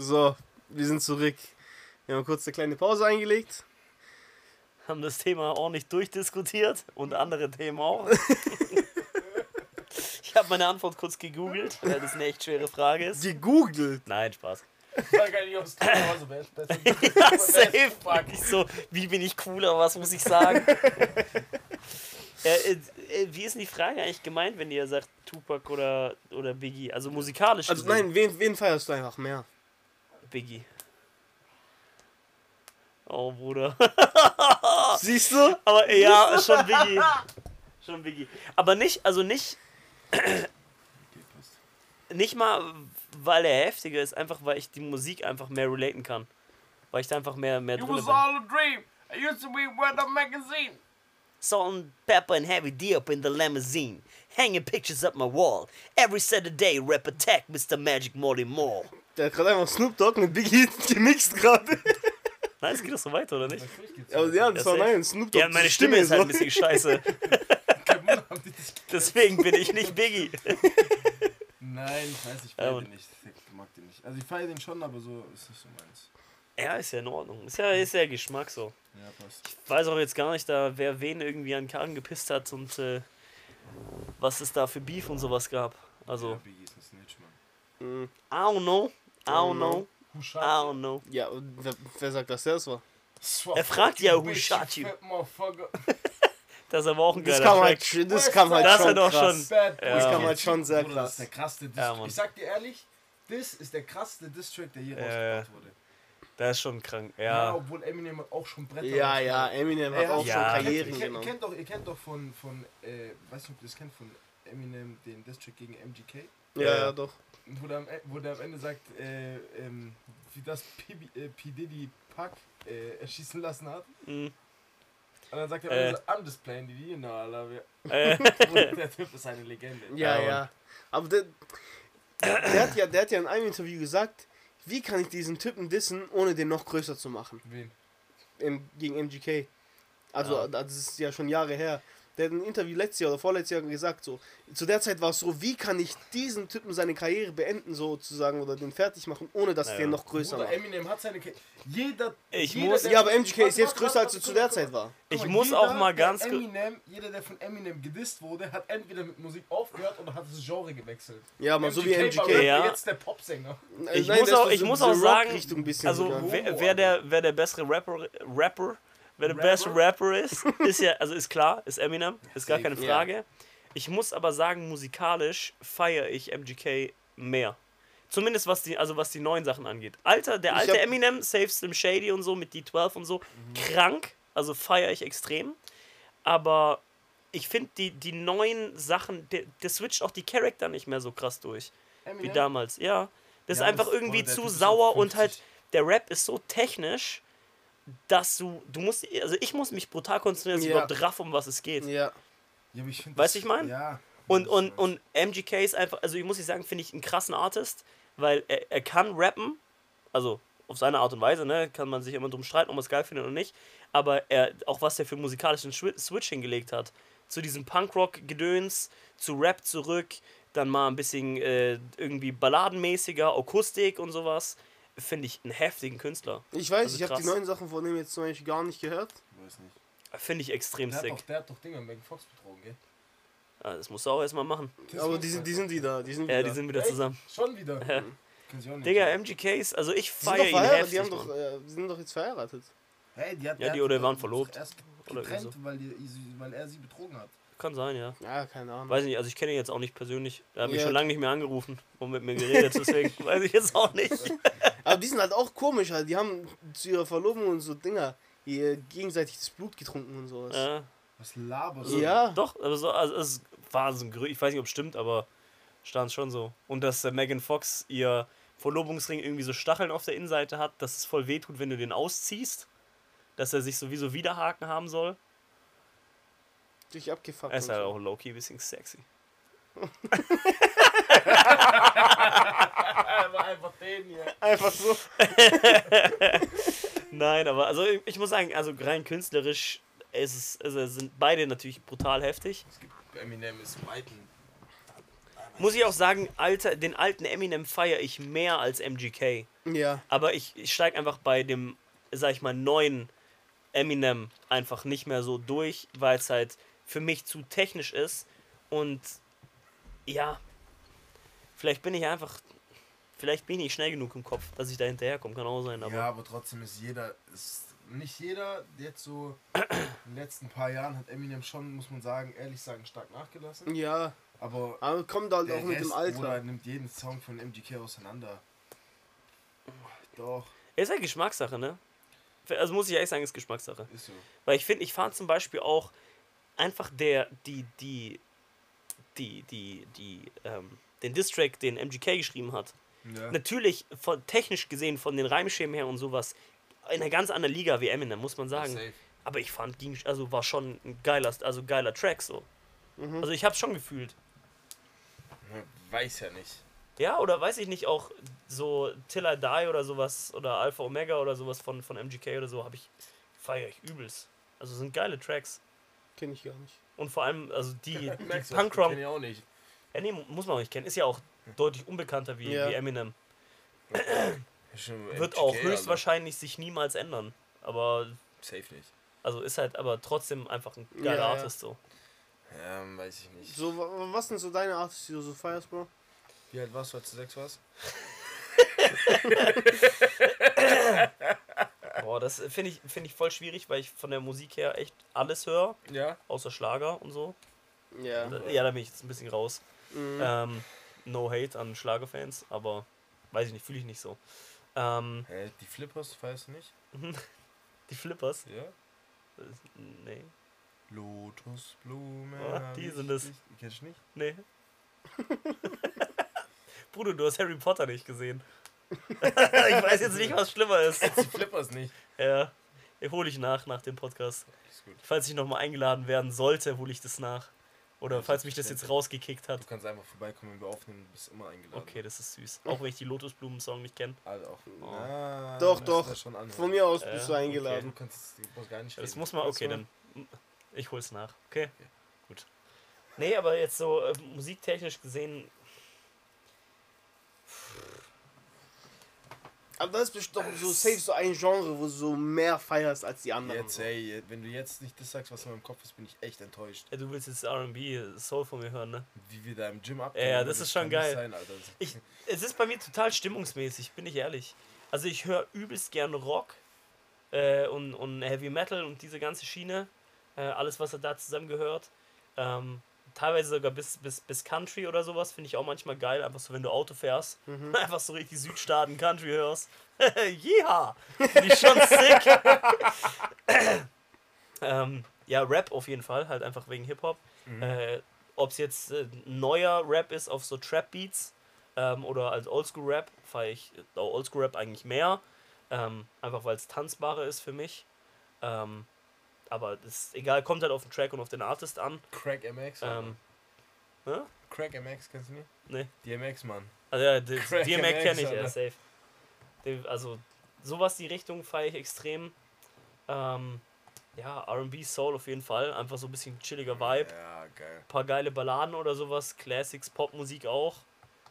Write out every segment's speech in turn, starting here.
So, wir sind zurück. Wir haben kurz eine kleine Pause eingelegt. Haben das Thema ordentlich durchdiskutiert und andere Themen auch. ich habe meine Antwort kurz gegoogelt, weil das eine echt schwere Frage ist. Gegoogelt. Nein, Spaß. Ich weiß gar nicht, ob es Thema war, so wer ist besser. Ja, safe. Ich so, wie bin ich cooler, was muss ich sagen? äh, äh, wie ist denn die Frage eigentlich gemeint, wenn ihr sagt Tupac oder, oder Biggie? Also musikalisch. Also gesehen. nein, wen, wen feierst du einfach mehr? Biggie. Oh, Bruder. Siehst du? Aber ja, schon Biggie. Schon Biggie. Aber nicht, also nicht, nicht mal, weil er heftiger ist, einfach weil ich die Musik einfach mehr relaten kann. Weil ich da einfach mehr, mehr It drin was bin. all a dream. I used to be with a magazine. Salt and pepper and heavy D up in the limousine. Hanging pictures up my wall. Every Saturday, rap attack, Mr. Magic Molly Moore. Der hat gerade einfach Snoop Dogg mit Biggie gemixt gerade. Nein, es geht doch so weiter, oder nicht? Geht's Aber ja, das Ja, war nein, Snoop Dogg. Ja, meine Stimme ist halt ein bisschen scheiße. Deswegen bin ich nicht Biggie. Nein, ich weiß, ich Ja, feiere Mann. den nicht. Ich mag den nicht. Also ich feiere den schon, aber so ist nicht so meins. Ja, ist ja in Ordnung. Ist ja, ist ja Geschmack so. Ja, passt. Ich weiß auch jetzt gar nicht, da wer wen irgendwie an den Karren gepisst hat und äh, was es da für Beef und sowas gab. Ja, Also, Biggie ist ein Snitch, Mann. Mhm. I don't know. I don't know. Who I shot don't know. Ja, und wer, wer sagt, dass der es war? Er fragt ja, who shot you? Das ist aber auch ein Das geiler kam halt, das kam halt Das schon doch krass. schon- Ja. Das kam halt schon sehr krass. Das ist der krasseste Diss. Ja, ich sag dir ehrlich, das ist der krasseste Diss-Track, der je Ja, rausgebracht wurde. Der ist schon krank. Ja. Ja. obwohl Eminem hat auch schon Bretter Ja, ja. Eminem Ey, hat auch schon Karrieren kennt, ihr, genommen. kennt doch, ihr kennt doch von, von äh, weiß nicht, ob ihr das kennt, von Eminem den Diss-Track gegen MGK. Ja, Ja. ja, doch. Wo der, am, E- wo der am Ende sagt, äh, ähm, wie das P, äh, P. Diddy Pack äh, erschießen lassen hat. Mhm. Und dann sagt er, Äh. I'm just playing Diddy, you know, I love you. Äh, der Typ ist eine Legende. Ja, Ja, ja. Aber der, der, hat ja, der hat ja in einem Interview gesagt, wie kann ich diesen Typen dissen, ohne den noch größer zu machen? Wen? Im, gegen MGK. Also, Ja. das ist ja schon Jahre her. Der hat in einem Interview letztes Jahr oder vorletztes Jahr gesagt, so, zu der Zeit war es so, wie kann ich diesen Typen seine Karriere beenden, sozusagen, oder den fertig machen, ohne dass ich Ja, den ja. noch größer Bruder, macht. Eminem hat seine. Ke jeder. Ich jeder, muss- der Ja, aber MGK ist jetzt größer, als er zu der mal, Zeit mal. war. Ich Guck muss jeder, auch mal der ganz kurz. Eminem, jeder, der von Eminem gedisst wurde, hat entweder mit Musik aufgehört oder hat das Genre gewechselt. Ja, aber so wie war MGK. Ja. jetzt der Popsänger. Ich Nein, muss der auch, ich so muss auch sagen, also wer, wer, der, wer der bessere Rapper, Rapper, wer der beste Rapper ist, ist ja, also ist klar, ist Eminem, ist gar keine safe. Frage. Ich muss aber sagen, musikalisch feiere ich MGK mehr. Zumindest was die, also was die neuen Sachen angeht. Alter, der alte Eminem, Save Slim Shady und so mit D12 und so, krank, also feiere ich extrem. Aber ich finde die, die neuen Sachen, der, der switcht auch die Charakter nicht mehr so krass durch wie Eminem? damals. Ja, das Ja, ist einfach das- irgendwie der zu sauer und halt 50. der Rap ist so technisch, dass du du musst also ich muss mich brutal konzentrieren, dass ich Ja. überhaupt raff, um was es geht. Ja. Ja, aber ich find Weißt du, ich mein? Ja. Und Ich und und MGK ist einfach, also ich muss nicht sagen, finde ich einen krassen Artist, weil er, er kann rappen, also auf seine Art und Weise, ne, kann man sich immer drum streiten, ob man es geil findet oder nicht, aber er auch was er für musikalischen Switch hingelegt hat, zu diesem Punkrock-Gedöns, zu Rap zurück, dann mal ein bisschen äh, irgendwie balladenmäßiger, Akustik und sowas, finde ich einen heftigen Künstler. Ich weiß, Also ich habe die neuen Sachen von dem jetzt zum Beispiel gar nicht gehört. Ich weiß nicht. Finde ich extrem Der hat, sick. doch, der hat doch Dinger Megan Fox betrogen, gell? Ja, das musst du auch erstmal machen. Das Aber die sind, die sind wieder. Die sind Ja, wieder. die sind wieder Echt? zusammen. Schon wieder. Ja. Auch nicht. Digga, MGKs, also ich feiere ihn verheiratet, heftig. die, haben doch, äh, die sind doch jetzt verheiratet. Hey, die hat, Ja, die hat- oder waren verlobt. Erst Oder getrennt, so. weil, die, weil er sie betrogen hat. Kann sein, ja. Ja, keine Ahnung. Weiß ich nicht, also ich kenne ihn jetzt auch nicht persönlich. Er hat mich Ja. schon lange nicht mehr angerufen und mit mir geredet, deswegen weiß ich jetzt auch nicht. Aber die sind halt auch komisch, halt. Die haben zu ihrer Verlobung und so Dinger ihr gegenseitig das Blut getrunken und sowas. Ja, Was laberst du? Ja. doch, aber so, also es war so ein Gerücht, ich weiß nicht, ob es stimmt, aber stand schon so. Und dass äh, Megan Fox ihr Verlobungsring irgendwie so Stacheln auf der Innenseite hat, dass es voll wehtut, wenn du den ausziehst. Dass er sich sowieso Widerhaken haben soll. Durch abgefuckt. Er ist halt so. auch low-key ein bisschen sexy. Einfach, einfach den hier. Einfach so. Nein, aber also ich, ich muss sagen, also rein künstlerisch ist es, also sind beide natürlich brutal heftig. Es gibt Eminem ist weiten. muss ich auch sagen, alter, den alten Eminem feiere ich mehr als MGK. Ja. Aber ich, ich steige einfach bei dem, sag ich mal, neuen Eminem einfach nicht mehr so durch, weil es halt für mich zu technisch ist. Und ja, vielleicht bin ich einfach, vielleicht bin ich schnell genug im Kopf, dass ich da hinterherkomme, kann auch sein. Aber ja, aber trotzdem ist jeder, ist nicht jeder, jetzt so in den letzten paar Jahren hat Eminem schon, muss man sagen, ehrlich sagen, stark nachgelassen. Ja. Aber Aber kommt halt auch mit dem Alter. Bruder, nimmt jeden Song von MGK auseinander. Doch, ist halt Geschmackssache, ne? Also muss ich ehrlich sagen, ist Geschmackssache. ist so. Weil ich finde, ich fand zum Beispiel auch einfach der, die, die, die, die, die, ähm, den Distrack, den MGK geschrieben hat. Ja. Natürlich, von, technisch gesehen, von den Reimschemen her und sowas, in einer ganz anderen Liga wie Eminem, muss man sagen. Aber ich fand, ging, also war schon ein geiler, also geiler Track so. Mhm. Also ich hab's schon gefühlt. Weiß ja nicht. Ja, oder weiß ich nicht, auch so Till I Die oder sowas, oder Alpha Omega oder sowas von, von MGK oder so, habe ich, feiere ich übelst. Also sind geile Tracks. Kenn ich gar nicht. Und vor allem, also die, die Punkrock, kenn ich auch nicht. Ja, nee, muss man auch nicht kennen. Ist ja auch deutlich unbekannter wie, Ja. wie Eminem. Wird auch Alter. höchstwahrscheinlich sich niemals ändern. Aber, Safe nicht. also ist halt aber trotzdem einfach ein geiler Ja, ja. Artist so. Ja, weiß ich nicht. So, wa- was sind so deine Artists, die du so feierst, Bro? Wie alt warst du, als du sechs warst? Boah, das finde ich, find ich voll schwierig, weil ich von der Musik her echt alles höre, Ja. außer Schlager und so. Ja. Ja, da bin ich jetzt ein bisschen raus. Mhm. Ähm, no hate an Schlagerfans, aber weiß ich nicht, fühle ich nicht so. Ähm, Hä, die Flippers feierst du nicht? die Flippers? Ja. Äh, Nee. Lotusblume. Ah, hab die ich sind es. dich- Kennst du nicht? Nee. Bruder, du hast Harry Potter nicht gesehen. ich weiß jetzt nicht, was schlimmer ist. Die Flippers nicht. Ja, ich hole ich nach, nach dem Podcast. Ist gut. Falls ich nochmal eingeladen werden sollte, hole ich das nach. Oder falls mich das jetzt rausgekickt hat. Du kannst einfach vorbeikommen, wenn wir aufnehmen, du bist immer eingeladen. Okay, das ist süß. Auch wenn ich die Lotusblumen-Song nicht kenne. Also auch. Oh. Na, Doch, musst doch. anhören. Von mir aus Äh, bist du okay. eingeladen. Du kannst, du brauchst gar nicht Das muss man, okay, dann. Ich hol's nach. Okay, gut. Nee, aber jetzt so äh, musiktechnisch gesehen, Aber das ist bestimmt doch so safe so ein Genre, wo du so mehr feierst als die anderen. Jetzt, ey, wenn du jetzt nicht das sagst, was in meinem Kopf ist, bin ich echt enttäuscht. ja, du willst jetzt RB, Soul von mir hören, ne? Wie wir da im Gym ab. Ja, das ist schon geil. Sein, Alter. Ich, es ist bei mir total stimmungsmäßig, bin ich ehrlich. Also ich höre übelst gern Rock äh, und, und Heavy Metal und diese ganze Schiene. Äh, alles, was da zusammengehört. Ähm, teilweise sogar bis, bis, bis Country oder sowas, finde ich auch manchmal geil. Einfach so, wenn du Auto fährst, einfach so richtig Südstaaten Country hörst. ja, finde ich schon sick. ähm, ja, Rap auf jeden Fall, halt einfach wegen Hip-Hop. Äh, Ob es jetzt äh, neuer Rap ist auf so Trap-Beats ähm, oder als Oldschool-Rap, feiere ich äh, Oldschool-Rap eigentlich mehr. Ähm, einfach weil es tanzbarer ist für mich. Ähm, aber das ist egal, kommt halt auf den Track und auf den Artist an. Crack MX. Ähm, hä? Crack MX, kennst du nicht? Nee. DMX, Mann. Also ja, d- Crack DMX MX, kenne ich, ja, safe. Die- Also sowas die Richtung feiere ich extrem. Ähm, ja, RB Soul auf jeden Fall. Einfach so ein bisschen chilliger Vibe. Ja, geil. paar geile Balladen oder sowas. Classics, Popmusik auch.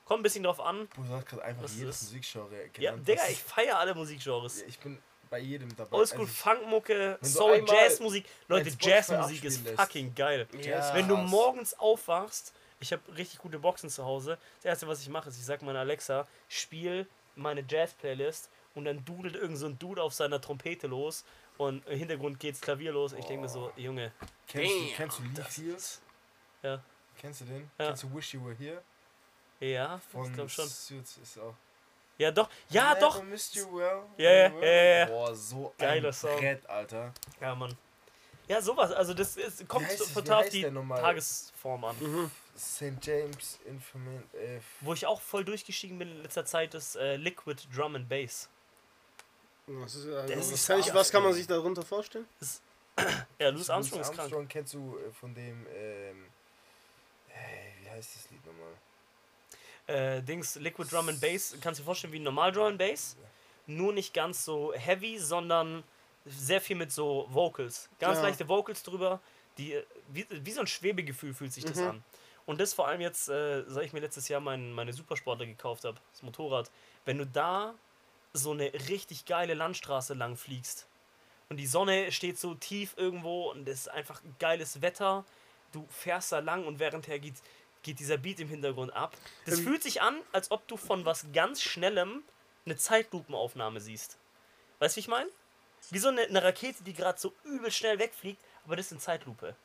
Kommt ein bisschen drauf an. Du hast gerade einfach jedes Musikgenre genannt. Ja, Digga, ich feiere alle Musikgenres. Ja, ich bin bei jedem dabei. Oldschool Also, Funkmucke, du Soul, Jazzmusik. Leute, Jazzmusik ist fucking geil. Jazz- Wenn du morgens aufwachst, ich habe richtig gute Boxen zu Hause. Das erste, was ich mache, ist, ich sag meiner Alexa, spiel meine Jazz-Playlist und dann dudelt irgend so ein Dude auf seiner Trompete los und im Hintergrund geht's Klavier los. Ich denke mir so, Junge, Kennst du, Damn, kennst du Lee Fields? Ja. Kennst du den? Ja. Kennst du Wish You Were Here? ja, Von ich glaube schon. Suits ist auch. Ja, doch, ja, Never doch. Missed you well. Ja, ja, ja, ja, ja. Boah, so Geiler ein Song. Brett, Alter. Ja, Mann. Ja, sowas, also das ist, kommt heißt total auf die? Tagesform an. Mhm. St. James Informant. Äh, Wo ich auch voll durchgestiegen bin in letzter Zeit ist äh, Liquid Drum and Bass. Was, ist, also, Das was, ist kann ich, was kann man sich darunter vorstellen? Ja, Louis Armstrong ist krank. Armstrong kennst du äh, von dem. Ähm, hey, wie heißt das Lied nochmal? Äh, Dings, Liquid Drum and Bass, kannst du dir vorstellen wie ein normal Drum and Bass? Nur nicht ganz so heavy, sondern sehr viel mit so Vocals. Ganz Ja. leichte Vocals drüber, die, äh, wie, wie so ein Schwebegefühl fühlt sich das Mhm. an. Und das vor allem jetzt, äh, seit ich mir letztes Jahr mein, meine Supersportler gekauft habe, das Motorrad, wenn du da so eine richtig geile Landstraße lang fliegst und die Sonne steht so tief irgendwo und es ist einfach geiles Wetter, du fährst da lang und währendher geht, geht dieser Beat im Hintergrund ab. Das Ähm, fühlt sich an, als ob du von was ganz Schnellem eine Zeitlupenaufnahme siehst. Weißt du, wie ich meine? Wie so eine, eine Rakete, die gerade so übel schnell wegfliegt, aber das ist in Zeitlupe.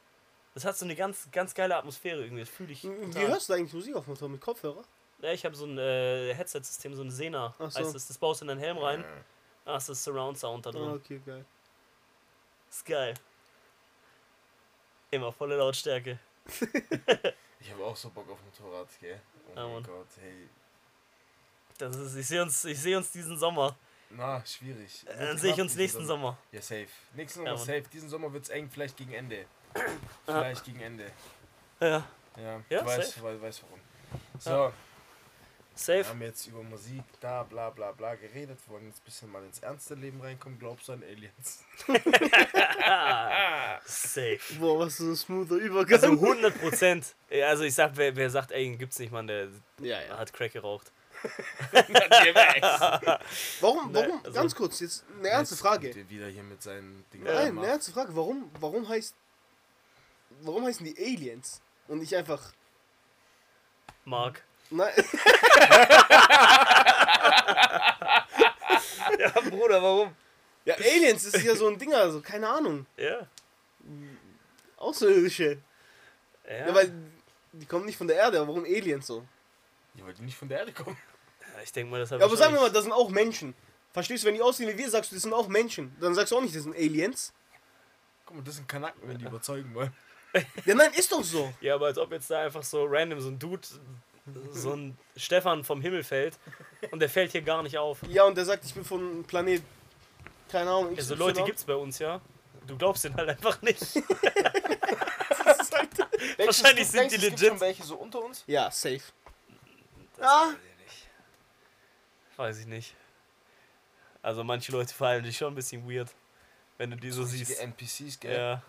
Das hat so eine ganz, ganz geile Atmosphäre irgendwie. Das fühle ich. Wie total. hörst du eigentlich Musik auf dem? Mit Kopfhörer? Ja, ich habe so ein äh, Headset-System, so ein Sena. Ach so. Heißt das, das baust du in deinen Helm rein. Da hast du Surround Sound da drin. Ah, okay, geil. Ist geil. Immer volle Lautstärke. Ich habe auch so Bock auf Motorrad, gell? Oh Ja, mein. Gott, hey. Das ist, ich sehe uns, ich sehe uns diesen Sommer. Na, schwierig. Wird Dann sehe ich uns nächsten Sommer. Ja, safe. Nächsten Ja, Sommer Mann. safe. Diesen Sommer wird es eng, vielleicht gegen Ende. Vielleicht gegen Ende. Ja. Ja, Ja, du weißt, weißt warum. So, Ja. wir Safe. haben jetzt über Musik, da, bla, bla, bla geredet. Wir wollen jetzt ein bisschen mal ins ernste Leben reinkommen. Glaubst du an Aliens? Safe. Boah, was für ein smoother Übergang. Also 100 Prozent. Also ich sag, wer, wer sagt, ey, gibt's nicht, Mann, der ja, ja. hat Crack geraucht. Warum, Nee, warum, also- ganz kurz, jetzt eine ernste Frage. wieder hier mit seinen Dingen. Nein, eine ernste Frage. Warum, warum heißt, warum heißen die Aliens? Und nicht einfach, Mark. nein, Ja, Bruder, warum? ja, Aliens ist ja so ein Ding, also, keine Ahnung. Ja. Außerirdische. Ja, Ja, weil, die kommen nicht von der Erde, aber warum Aliens so? Ja, weil die nicht von der Erde kommen. ich denke mal, das hat Ja, aber sagen wir mal, das sind auch Menschen. Verstehst du, wenn die aussehen wie wir, sagst du, das sind auch Menschen. Dann sagst du auch nicht, das sind Aliens. Guck mal, das sind Kanaken, wenn die überzeugen wollen. Ja, nein, ist doch so. Ja, aber als ob jetzt da einfach so random so ein Dude, so ein Stefan vom Himmel fällt und der fällt hier gar nicht auf. Ja, und der sagt, ich bin von Planet, keine Ahnung. Also XY. Leute gibt's bei uns ja. Du glaubst den halt einfach nicht. Halt- Wahrscheinlich sind Denkst die es gibt legit. schon welche so unter uns? Ja, safe. Das Ah. weiß ich nicht. Weiß ich nicht. Also manche Leute fallen dich schon ein bisschen weird, wenn du die so siehst. NPCs, gell? Ja.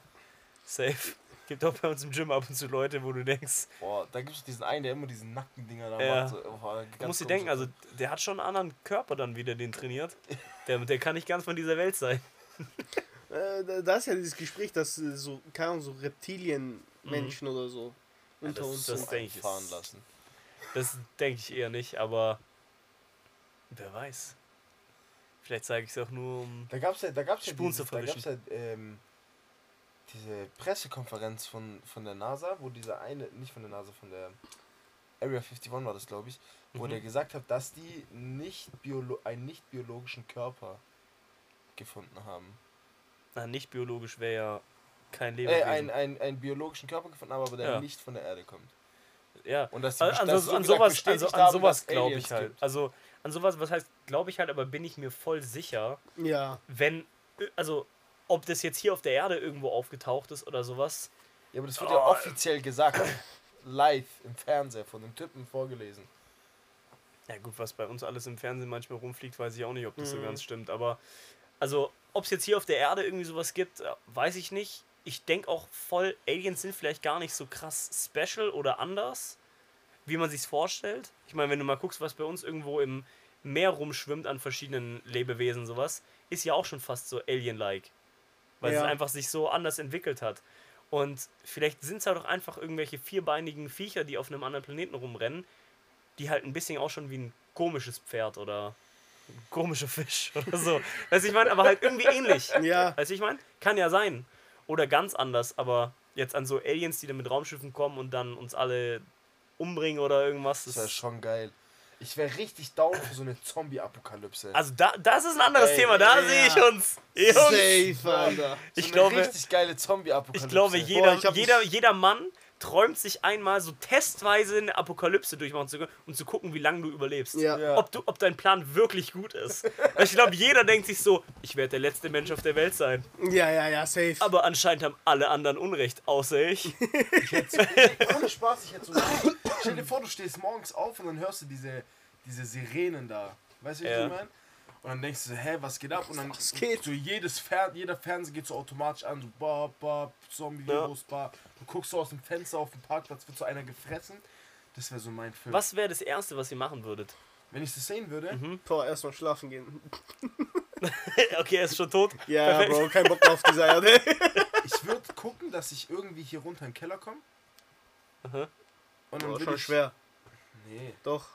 Safe. Gibt auch bei uns im Gym ab und zu Leute, wo du denkst, Boah, da gibt es diesen einen, der immer diesen nackten Dinger da Ja. macht. So, oh, du musst dir komisch. denken, also der hat schon einen anderen Körper dann wieder, den trainiert. Der, der kann nicht ganz von dieser Welt sein. Äh, da- ist ja dieses Gespräch, dass äh, so, keine Ahnung, so Reptilienmenschen oder so unter das- uns das ich, fahren lassen. Das denke ich eher nicht, aber wer weiß. Vielleicht zeige ich es auch nur um. Da gab's ja, da gab's ja, Spuren dieses, zu da gab's verwischen. ja ähm, diese Pressekonferenz von, von der NASA, wo dieser eine, nicht von der NASA, von der Area 51 war das, glaube ich, wo Mhm. der gesagt hat, dass die nicht biolo einen nicht biologischen Körper gefunden haben. Na, nicht biologisch wäre ja kein Äh, Lebewesen. einen, einen, biologischen Körper gefunden haben, aber der Ja. nicht von der Erde kommt. ja. Und dass die, An, an, dass so, sie an gesagt sowas, an, bestätigt so, an haben, sowas glaube ich halt. gibt. Also an sowas, was heißt, glaube ich halt, aber bin ich mir voll sicher, Ja, wenn, also ob das jetzt hier auf der Erde irgendwo aufgetaucht ist oder sowas. Ja, aber das wird ja Oh. offiziell gesagt. Live im Fernseher von dem Typen vorgelesen. Ja gut, was bei uns alles im Fernsehen manchmal rumfliegt, weiß ich auch nicht, ob das so Mhm. ganz stimmt. Aber also, ob es jetzt hier auf der Erde irgendwie sowas gibt, äh, weiß ich nicht. Ich denke auch voll, Aliens sind vielleicht gar nicht so krass special oder anders, wie man sich's vorstellt. Ich meine, wenn du mal guckst, was bei uns irgendwo im Meer rumschwimmt an verschiedenen Lebewesen, sowas, ist ja auch schon fast so Alien-like. Weil Ja. es einfach sich so anders entwickelt hat. Und vielleicht sind es halt auch einfach irgendwelche vierbeinigen Viecher, die auf einem anderen Planeten rumrennen, die halt ein bisschen auch schon wie ein komisches Pferd oder ein komischer Fisch oder so. Weißt du, ich meine, aber halt irgendwie ähnlich. ja. Weißt du, ich meine? Kann ja sein. Oder ganz anders, aber jetzt an so Aliens, die dann mit Raumschiffen kommen und dann uns alle umbringen oder irgendwas. Das Das wäre schon geil. Ich wäre richtig down für so eine Zombie-Apokalypse. also da, das ist ein anderes Ey, Thema, da ja. sehe ich uns. Jungs. Safe, Alter. so ich eine glaube- richtig geile Zombie-Apokalypse. Ich glaube, jeder, ich hab jeder, jeder Mann träumt sich einmal so testweise eine Apokalypse durchmachen zu können und zu gucken, wie lange du überlebst. Ja. Ja. Ob, du, ob dein Plan wirklich gut ist. Weil ich glaube, jeder denkt sich so, ich werde der letzte Mensch auf der Welt sein. Ja, ja, ja, safe. Aber anscheinend haben alle anderen Unrecht, außer ich. Ich hätte so, ohne Spaß, ich hätte so. Stell dir vor, du stehst morgens auf und dann hörst du diese, diese Sirenen da. Weißt du, wie Ja. ich meine? Und dann denkst du so, hä, was geht ab? Und dann Was geht? so jedes Fer jeder Fernseher geht so automatisch an, so bap, bap, Zombie-Virus, bap. Du guckst so aus dem Fenster auf dem Parkplatz, wird so einer gefressen. Das wäre so mein Film. Was wäre das Erste, was ihr machen würdet? Wenn ich das sehen würde, Mhm. Boah, erstmal schlafen gehen. okay, er ist schon tot. Ja, Perfekt. Bro, kein Bock mehr auf diese Erde. ich würde gucken, dass ich irgendwie hier runter in den Keller komme. Und dann Boah, würde schon ich. schwer. Nee. Doch.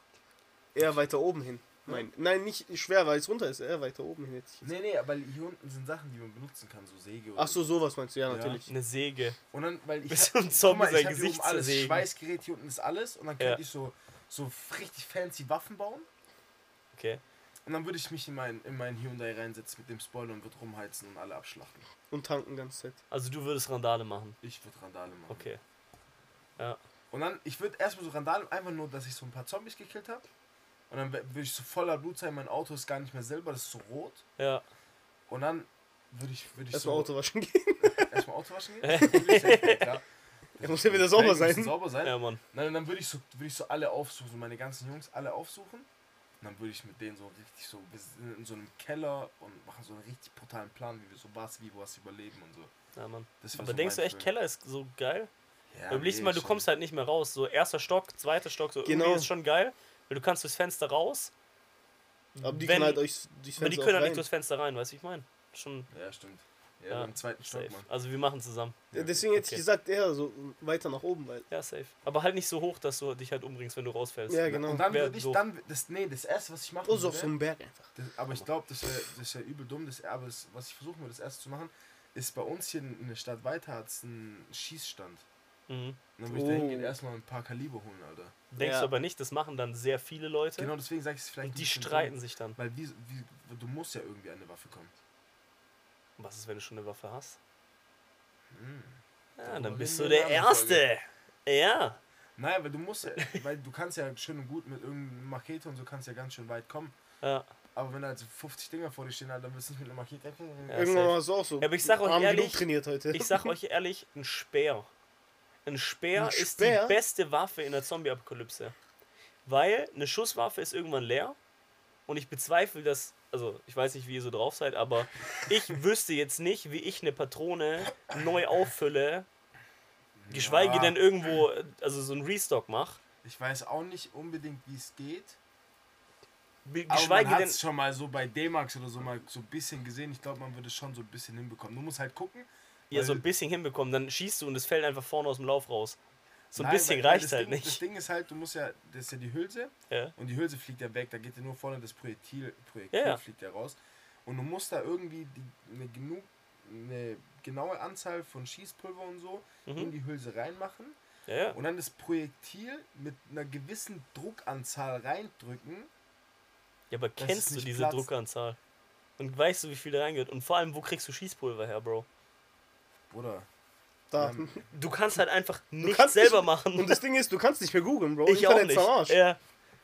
Eher weiter oben hin. Nein, nein, nicht schwer, weil es runter ist. Eher weiter oben hin. Jetzt. Nee, nee, aber hier unten sind Sachen, die man benutzen kann, so Säge oder Ach so, sowas meinst du? Ja, Ja. natürlich. Eine Säge. Und dann, weil ich. Bis ein Zombie mal, sein ich hab hier Gesicht oben alles. zersägen. Schweißgerät, hier unten ist alles. Und dann Ja. könnte ich so, so richtig fancy Waffen bauen. Okay. Und dann würde ich mich in meinen in mein Hyundai reinsetzen mit dem Spoiler und würde rumheizen und alle abschlachten. Und tanken die ganze Zeit. Also du würdest Randale machen. Ich würde Randale machen. Okay. Und dann, ich würde erstmal so Randale, einfach nur, dass ich so ein paar Zombies gekillt habe. Und dann würde ich so voller Blut sein, mein Auto ist gar nicht mehr selber, das ist so rot. Ja. Und dann würde ich, würde ich Erstmal so Auto waschen gehen. erstmal Auto waschen gehen. Klar. Er muss ja wieder sauber sein. Sauber sein. Ja, Mann. Nein, und dann würde ich so, würde ich so alle aufsuchen, so meine ganzen Jungs alle aufsuchen. Und dann würde ich mit denen so richtig so wir sind in so einem Keller und machen so einen richtig brutalen Plan, wie wir so was, wie was überleben und so. Ja, Mann. Aber so denkst du echt, Film. Keller ist so geil? Ja, Du überlegst nee, mal, du kommst halt nicht mehr raus. So erster Stock, zweiter Stock, so Genau. irgendwie ist schon geil. Weil du kannst durchs Fenster raus. Aber die Wenn- können halt euch durchs Aber die Fenster können halt nicht rein. durchs Fenster rein, weißt du, ich meine? Schon Ja, stimmt. Ja, Ja, im zweiten Stock, safe. Mann. Also wir machen zusammen. Ja, Deswegen hätte Okay. ich gesagt, eher so weiter nach oben, weil. Ja, safe. Aber halt nicht so hoch, dass du dich halt umbringst, wenn du rausfällst. Ja, genau. Und dann würde ich doof. dann, das, nee, das erste, was ich machen Oh, so auf so einem Berg einfach. das, aber ich glaube, das wäre das wär übel dumm, das, aber das, was ich versuchen würde, das erste zu machen, ist bei uns hier in der Stadt weiter hat es einen Schießstand. Mhm. Dann würde ich da hingehen, Oh. erstmal ein paar Kaliber holen, Alter. Denkst Ja. du aber nicht, das machen dann sehr viele Leute. Genau, deswegen sage ich es vielleicht und die streiten dumm, sich dann. Weil wie, wie, du musst ja irgendwie an eine Waffe kommen. Was ist, wenn du schon eine Waffe hast? Hm. Ja, dann bist du der Erste. Ja. Nein, weil du musst ja, weil du kannst ja schön und gut mit irgendeiner Machete und so kannst ja ganz schön weit kommen. ja. Aber wenn da also 50 Dinger vor dir stehen, dann willst du nicht mit einer Machete. Ja, Irgendwann war es auch so. Ja, aber ich sag euch Haben ehrlich, genug trainiert heute. Ich sag euch ehrlich, ein Speer. Ein Speer Ein ist die beste Waffe in der Zombie-Apokalypse. Weil eine Schusswaffe ist irgendwann leer. Und ich bezweifle, dass. Also, ich weiß nicht, wie ihr so drauf seid, aber ich wüsste jetzt nicht, wie ich eine Patrone neu auffülle. Geschweige Ja. denn irgendwo, also so einen Restock mache. Ich weiß auch nicht unbedingt, wie es geht. Be- Aber Geschweige man hat es schon mal so bei D-Max oder so mal so ein bisschen gesehen. Ich glaube, man würde es schon so ein bisschen hinbekommen. Du musst halt gucken. Ja, so weil- ein bisschen hinbekommen, dann schießt du und es fällt einfach vorne aus dem Lauf raus. So ein Nein, bisschen weil- weil reicht das halt Ding, Das nicht. Ding ist halt, du musst ja, das ist ja die Hülse Ja. und die Hülse fliegt ja weg, da geht ja nur vorne das Projektil, Projektil Ja, fliegt ja raus. Und du musst da irgendwie die, eine, genug, eine genaue Anzahl von Schießpulver und so in Mhm. die Hülse reinmachen Ja, und dann das Projektil mit einer gewissen Druckanzahl reindrücken. Ja, aber kennst du diese platzt. Druckanzahl? Und weißt du, wie viel da reingeht? Und vor allem, wo kriegst du Schießpulver her, Bro? Oder? Da. Ähm, Du kannst halt einfach nichts kannst selber nicht- machen. Und das Ding ist, du kannst nicht mehr googeln, Bro. ich auch Internet nicht. am Arsch. Ja.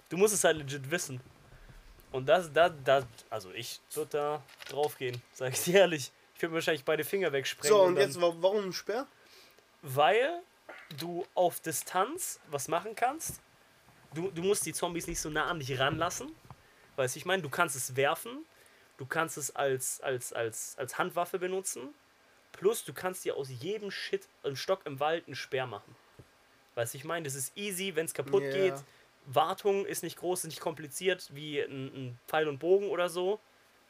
Du musst es halt legit wissen. Und das, da, da, also ich würde da drauf gehen, sag ich dir ehrlich. Ich würde wahrscheinlich beide Finger wegsprengen. So, und dann- jetzt, wa- warum ein Speer? Weil du auf Distanz was machen kannst. Du, du musst die Zombies nicht so nah an dich ranlassen. Weißt du, ich meine, du kannst es werfen, du kannst es als, als, als, als Handwaffe benutzen. Plus, du kannst dir aus jedem Shit, einem Stock im Wald, einen Speer machen. Weißt du, ich meine, das ist easy, wenn es kaputt Ja. geht. Wartung ist nicht groß, ist nicht kompliziert wie ein, ein Pfeil und Bogen oder so.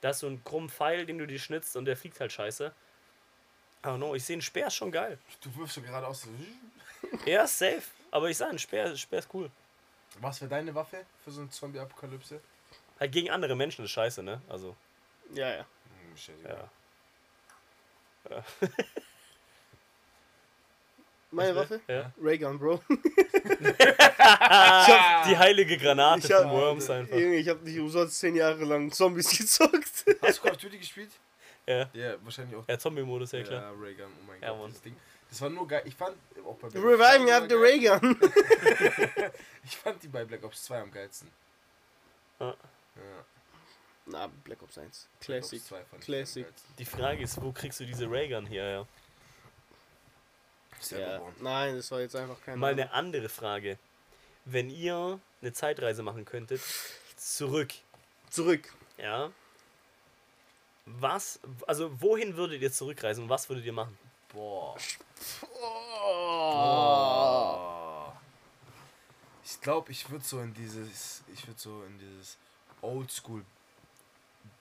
Da hast du einen krummen Pfeil, den du dir schnitzt und der fliegt halt scheiße. I don't know, ich sehe einen Speer ist schon geil. du wirfst so gerade aus. so, Ja, safe. Aber ich sage, ein Speer, Speer ist cool. Was wäre deine Waffe für so eine Zombie-Apokalypse? Halt gegen andere Menschen ist scheiße, ne? Also, Ja, ja. Hm, scheißegal. Ja. Meine Was Waffe? Ja. Raygun, Bro. Die heilige Granate Ich hab- von Worms einfach. Junge, ich habe nicht umsonst zehn Jahre lang Zombies gezockt. Hast du Call of Duty gespielt? Ja, Ja, wahrscheinlich auch. ja Zombie-Modus, ja Ja, klar. Raygun, oh mein Ja, Gott, Mann. dieses Ding. Das war nur geil. Ich fand auch bei Black Ops Reviving 2 after. Raygun. Ich fand die bei Black Ops 2 am geilsten. Ja. Ja, Na, Black Ops 1. Black Ops Classic. 2 fand ich Classic. Die Frage ist, wo kriegst du diese Raygun hier, ja? Ja. Nein, das war jetzt einfach kein. Mal eine andere Frage. Wenn ihr eine Zeitreise machen könntet, zurück, Zurück. ja, Was, also wohin würdet ihr zurückreisen und was würdet ihr machen? Boah. Oh. Ich glaube, ich würde so in dieses, ich würde so in dieses Oldschool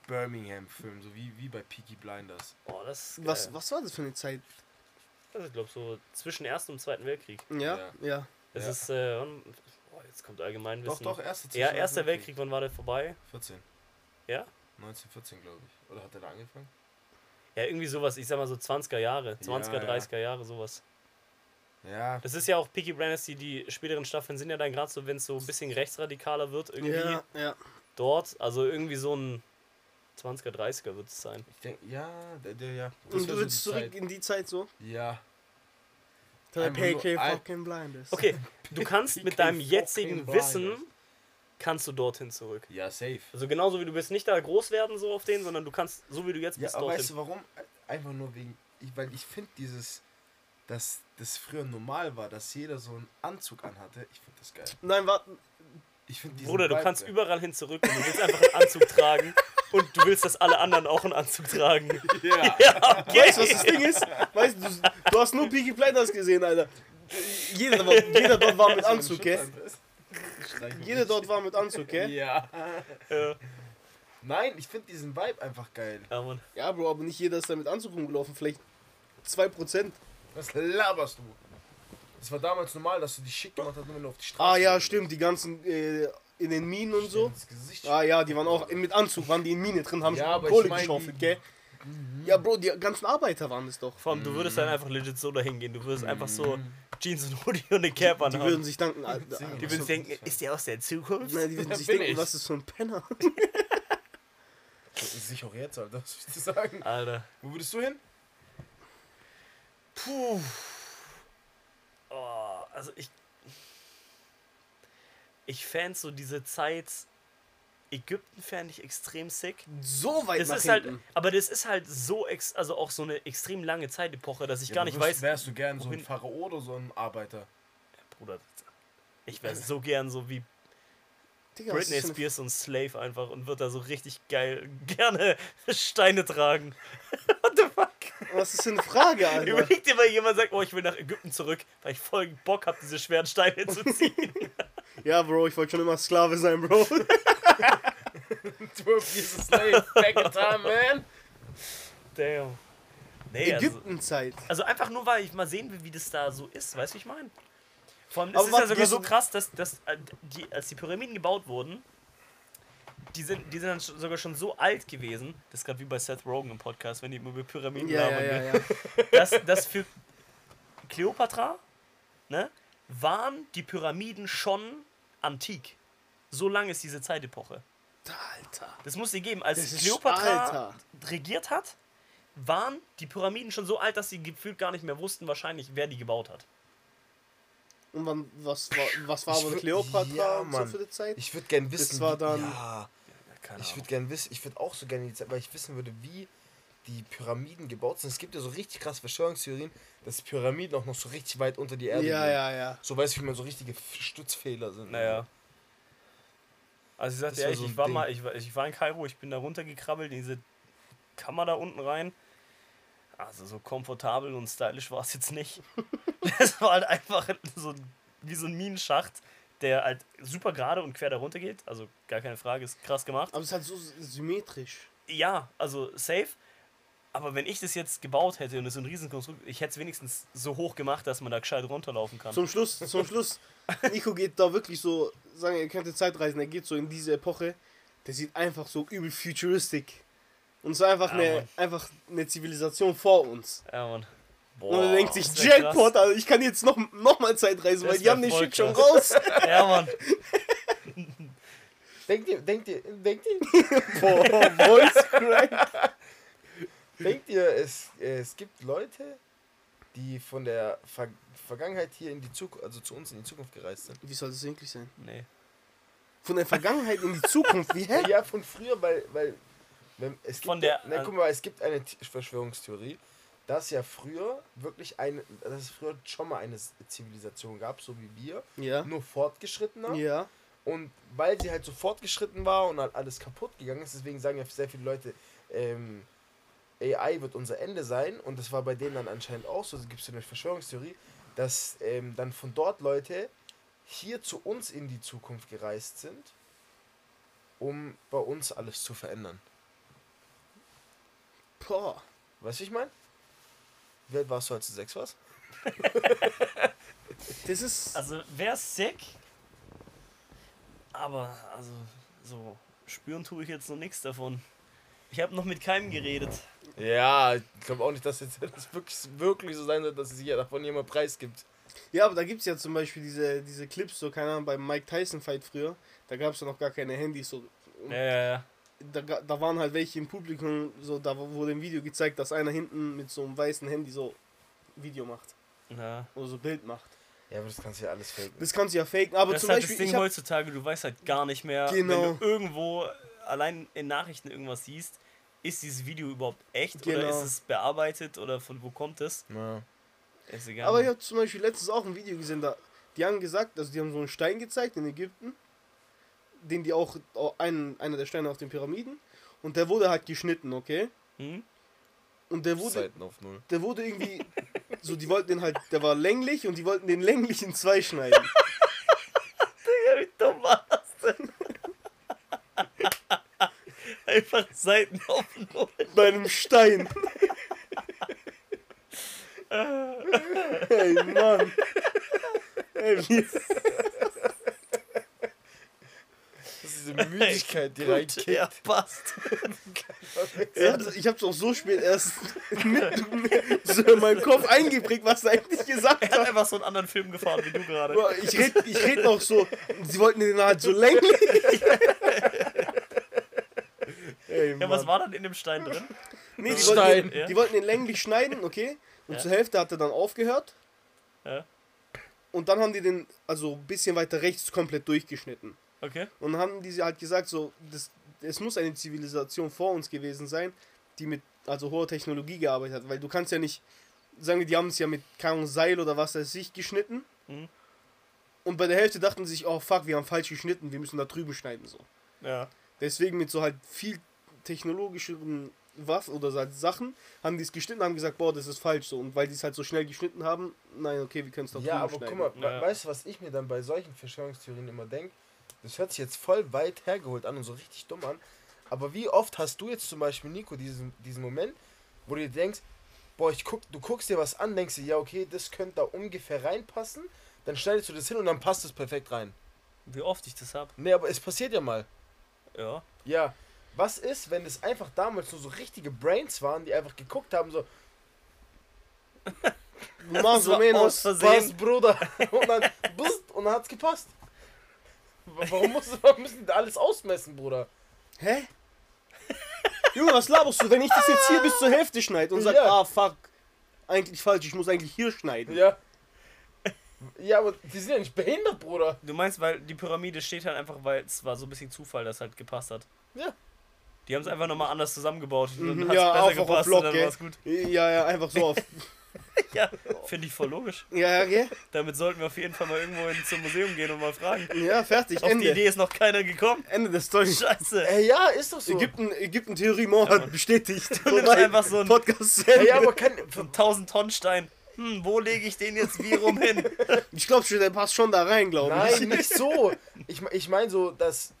Birmingham filmen, so wie, wie bei Peaky Blinders. Oh, das ist Was, geil. was war das für eine Zeit? Also, ich glaube so zwischen Ersten und Zweiten Weltkrieg. Ja, Ja. ja. Das Ja. ist, äh, oh, jetzt kommt allgemein Doch, Wissen. doch, erster Ja, Erster Weltkrieg, wann war der vorbei? 14. Ja? 1914, glaube ich. Oder hat er da angefangen? Ja, irgendwie sowas, ich sag mal so 20er Jahre, 20er, ja. 30er Jahre, sowas. Ja. Das ist ja auch Peaky Blinders, die, die späteren Staffeln sind ja dann gerade so, wenn es so ein bisschen rechtsradikaler wird, irgendwie Ja, ja. dort. Also irgendwie so ein 20er, 30er wird es sein. Ich denke, ja, der, der, ja. Das Und du so willst die zurück Zeit. in die Zeit so? Ja. Der PK fucking Blinders. Okay, du kannst mit deinem jetzigen. Wissen, kannst du dorthin zurück. Ja, safe. Also genauso wie du willst nicht da groß werden so auf den, sondern du kannst, so wie du jetzt Ja, bist, aber dorthin. weißt du warum? Einfach nur wegen, ich, weil ich finde dieses, dass das früher normal war, dass jeder so einen Anzug anhatte. Ich finde das geil. Nein, warte. Ich finde Bruder, du Vibe kannst geil. überall hin zurück und du willst einfach einen Anzug tragen und du willst, dass alle anderen auch einen Anzug tragen. Ja. Ja, okay. Weißt du, was das Ding ist? Weißt du, du, hast nur Peaky Blinders gesehen, Alter. Jeder, war, jeder dort war mit Anzug, gell? Jeder dort war mit Anzug, gell? Ja. Ja, Nein, ich finde diesen Vibe einfach geil. ja, Mann. Ja, Bro, aber nicht jeder ist da mit Anzug rumgelaufen. Vielleicht 2%. Was laberst du? Das war damals normal, dass du dich schick gemacht hast, nur wenn du auf die Straße Ah ja, gehst. stimmt, die ganzen äh, in den Minen und so. Ah ja, die waren auch mit Anzug, waren die in Mine drin, haben Ja, aber Kohle ich mein, geschaufelt, die- gell? Ja, Bro, die ganzen Arbeiter waren es doch. Vor allem, du würdest dann einfach legit so dahin gehen. Du würdest einfach so Mhm. Jeans und Hoodie und eine Cap Die anhaben. würden sich danken, Alter. Die Die würden sich denken, ist der aus der Zukunft? Nein, die würden sich denken, ich. was ist für ein Penner. Sicher auch jetzt, Alter, was soll ich dir sagen? Alter. Wo würdest du hin? Puh. Oh, also ich. Ich fände so diese Zeit. Ägypten fände ich extrem sick. So weit Das nach ist halt, hinten. aber das ist halt so, ex, also auch so eine extrem lange Zeitepoche, dass ich Ja, gar nicht wirst- weiß. Wärst du gern so ein wohin- Pharao oder so ein Arbeiter? Bruder, ich wäre so gern so wie Digga, Britney Spears und Slave einfach und würde da so richtig geil gerne Steine tragen. Was ist für eine Frage, Alter? Überleg dir mal, jemand sagt, oh, ich will nach Ägypten zurück, weil ich voll Bock habe, diese schweren Steine zu ziehen. Ja, Bro, ich wollte schon immer Sklave sein, Bro. 12 years a slave, back in time, man. Damn. Nee, also, Ägyptenzeit. also einfach nur, weil ich mal sehen will, wie das da so ist, weißt du, wie ich meine? Vor allem, es Aber ist ja sogar so du- krass, dass, dass äh, die, als die Pyramiden gebaut wurden, die sind, die sind dann sogar schon so alt gewesen, das ist gerade wie bei Seth Rogen im Podcast, wenn die immer über Pyramiden Ja, ja, labern, ja, gell? ja. dass, dass für Kleopatra ne, waren die Pyramiden schon antik. So lang ist diese Zeitepoche. Alter. Das muss sie geben. Als Das Kleopatra Alter. regiert hat, waren die Pyramiden schon so alt, dass sie gefühlt gar nicht mehr wussten, wahrscheinlich, wer die gebaut hat. Und wann, was war, was war Ich aber Kleopatra ja, und so Mann. für die Zeit? Ich würde gern wissen. war wie- dann- Ja, Keine ich würde gern wissen, ich würde auch so gerne die Zeit, weil ich wissen würde, wie die Pyramiden gebaut sind. Es gibt ja so richtig krass Verschwörungstheorien, dass die Pyramiden auch noch so richtig weit unter die Erde Ja, gehen. ja, ja. So weißt du, wie man so richtige Stützfehler sind. Naja. Also ich sagte Das ehrlich, so ich war Ding. mal, ich war, ich war in Kairo, ich bin da runtergekrabbelt, in diese Kammer da unten rein. Also so komfortabel und stylisch war es jetzt nicht. Das war halt einfach so ein- wie so ein Minenschacht, der halt super gerade und quer da runter geht. Also gar keine Frage, ist krass gemacht. Aber es ist halt so symmetrisch. Ja, also safe. Aber wenn ich das jetzt gebaut hätte und es so ein Riesenkonstrukt, ich hätte es wenigstens so hoch gemacht, dass man da gescheit runterlaufen kann. Zum Schluss, zum Schluss, Nico geht da wirklich so, sagen, er könnte Zeitreisen, er geht so in diese Epoche, der sieht einfach so übel futuristic. Und so einfach, Ja, eine, Mann. einfach eine Zivilisation vor uns. Ja, Mann. Und er denkt sich. Jackpot, also ich kann jetzt noch, noch mal Zeitreisen, weil die haben den Shit schon raus. Ja, Mann. Denkt ihr, denkt ihr, denkt ihr, Boah, Voice Crack. denkt ihr es, es gibt Leute, die von der Ver Vergangenheit hier in die Zukunft, also zu uns in die Zukunft gereist sind? Wie soll das wirklich sein? Nee. Von der Vergangenheit in die Zukunft, wie hä? Ja, von früher, weil, weil wenn, es gibt Von der- na, guck mal, es gibt eine Verschwörungstheorie, dass ja früher wirklich eine, dass es früher schon mal eine Zivilisation gab, so wie wir, Ja. nur fortgeschrittener. Ja. Und weil sie halt so fortgeschritten war und halt alles kaputt gegangen ist, deswegen sagen ja sehr viele Leute, ähm, AI wird unser Ende sein und das war bei denen dann anscheinend auch so, gibt es eine Verschwörungstheorie, dass ähm, dann von dort Leute hier zu uns in die Zukunft gereist sind, um bei uns alles zu verändern. Boah. Weißt du, wie ich meine? Wie alt warst du, als du sechs warst? Das ist. Also, wäre sick. Aber, also, so, spüren tue ich jetzt noch nichts davon. Ich habe noch mit keinem geredet. Ja, ich glaube auch nicht, dass jetzt das wirklich, wirklich so sein wird, dass es hier davon jemand preisgibt. Ja, aber da gibt es ja zum Beispiel diese, diese Clips, so, keine Ahnung, beim Mike Tyson Fight früher. Da gab es ja noch gar keine Handys. So. Ja, ja, ja. Da, da waren halt welche im Publikum, so, da wurde im Video gezeigt, dass einer hinten mit so einem weißen Handy so Video macht. ja. Oder so Bild macht. Ja, aber das kannst du ja alles faken. Das kannst du ja faken. Aber das zum ist halt Beispiel, das Ding ich hab, heutzutage, du weißt halt gar nicht mehr, Genau. wenn du irgendwo allein in Nachrichten irgendwas siehst, ist dieses Video überhaupt echt oder Genau. ist es bearbeitet oder von wo kommt es? Ja. Ist egal. aber ich habe zum Beispiel letztens auch ein Video gesehen, da die haben gesagt, also die haben so einen Stein gezeigt in Ägypten, den die auch, auch einen, einer der Steine auf den Pyramiden, und der wurde halt geschnitten, okay? hm? Und der wurde, Seiten auf null. der wurde irgendwie, so die wollten den halt, der war länglich und die wollten den länglich in zwei schneiden. Digga, wie dumm war das denn? Einfach Seiten auf Null. Bei einem Stein. hey Mann. Ey, wie, Das ist diese Müdigkeit, die Gut, reinkickt. Ja, passt. ich hab's, ich hab's auch so spät erst mit, so in meinen Kopf eingeprägt, was er eigentlich gesagt Er hat hat. einfach so einen anderen Film gefahren wie du gerade. Ich red, ich red noch so, sie wollten den halt so länglich. Ey, Ja, was war dann in dem Stein drin? Nee, die Stein. wollten, Ja. die wollten den länglich schneiden, okay? Und Ja. zur Hälfte hat er dann aufgehört. Ja. Und dann haben die den, also ein bisschen weiter rechts, komplett durchgeschnitten. Okay. Und haben die halt gesagt, so, das, es muss eine Zivilisation vor uns gewesen sein, die mit also hoher Technologie gearbeitet hat. Weil du kannst ja nicht, sagen wir, die haben es ja mit keine Ahnung, Seil oder was weiß ich geschnitten. Mhm. Und bei der Hälfte dachten sie sich, oh fuck, wir haben falsch geschnitten, wir müssen da drüben schneiden. so. Ja. Deswegen mit so halt viel technologischeren Waffen oder so halt Sachen haben die es geschnitten, haben gesagt, boah, das ist falsch so. Und weil die es halt so schnell geschnitten haben, nein, okay, wir können es doch Ja, drüben aber schneiden. guck mal, Ja. we- weißt du, was ich mir dann bei solchen Verschwörungstheorien immer denke? Das hört sich jetzt voll weit hergeholt an und so richtig dumm an. Aber wie oft hast du jetzt zum Beispiel, Nico, diesen, diesen Moment, wo du dir denkst, boah, ich guck, du guckst dir was an, denkst dir, ja, okay, das könnte da ungefähr reinpassen, dann schneidest du das hin und dann passt es perfekt rein. Wie oft ich das hab. Nee, aber es passiert ja mal. Ja. Ja, was ist, wenn es einfach damals nur so richtige Brains waren, die einfach geguckt haben, so, Más So o menos. aus Versehen. passt, Bruder. Und dann, bust, und dann hat's gepasst. Wa- Warum, muss, warum müssen die da alles ausmessen, Bruder? Hä? Junge, was laberst du, wenn ich das jetzt hier bis zur Hälfte schneide und sag, Ja. ah fuck, eigentlich falsch, ich muss eigentlich hier schneiden. Ja. Ja, aber die sind ja nicht behindert, Bruder. Du meinst, weil die Pyramide steht halt einfach, weil es war so ein bisschen Zufall, dass halt gepasst hat. Ja. Die haben es einfach nochmal anders zusammengebaut. Und dann Mhm, hat's ja, besser einfach auf gepasst Block, und dann gell? war's gut. Ja, ja, einfach so auf. Ja, finde ich voll logisch. Ja, ja, gell? Damit sollten wir auf jeden Fall mal irgendwo hin zum Museum gehen und mal fragen. Ja, fertig, Auf die Ende. Idee ist noch keiner gekommen. Ende der Story. Scheiße. Ey, ja, ist doch so. Ägypten, Ägypten Theorie Mo hat bestätigt. Du nimmst einfach so ein, Podcast Ende. ja, aber kann. so einen 1000 Tonnen Stein. Hm, wo lege ich den jetzt wie rum hin? Ich glaube schon, der passt schon da rein, glaube ich. Nein, nicht so. Ich, ich meine so, dass.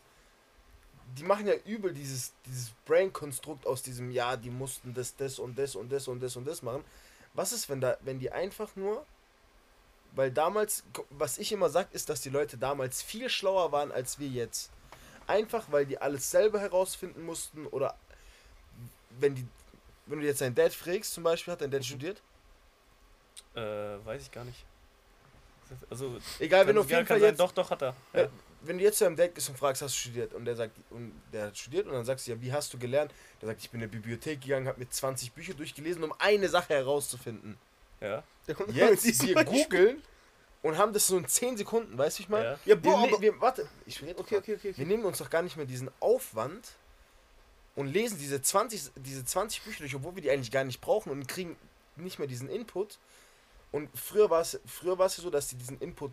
Die machen ja übel dieses, dieses Brain-Konstrukt aus diesem, ja, die mussten das, das und das und das und das und das machen. Was ist, wenn da, wenn die einfach nur. Weil damals, was ich immer sag, ist, dass die Leute damals viel schlauer waren als wir jetzt. Einfach weil die alles selber herausfinden mussten oder wenn die. Wenn du jetzt deinen Dad fragst, zum Beispiel, hat dein Dad studiert? Äh, weiß ich gar nicht. Also, Egal, wenn du auf jeden Fall sein, jetzt. doch, doch, hat er. Ja. Wenn du jetzt zu einem Date gehst und fragst, hast du studiert? Und der sagt, und der hat studiert und dann sagst du ja, wie hast du gelernt? Der sagt, ich bin in die Bibliothek gegangen, habe mir 20 Bücher durchgelesen, um eine Sache herauszufinden. Ja. Jetzt wir Beispiel. googeln und haben das so in 10 Sekunden, weißt du, ich meine? Ja. Ja, Wir, boah, ne- aber, wir, warte, ich rede okay, okay, okay, Wir okay. nehmen uns doch gar nicht mehr diesen Aufwand und lesen diese 20, diese 20 Bücher durch, obwohl wir die eigentlich gar nicht brauchen und kriegen nicht mehr diesen Input. Und früher war es früher war es ja so, dass die diesen Input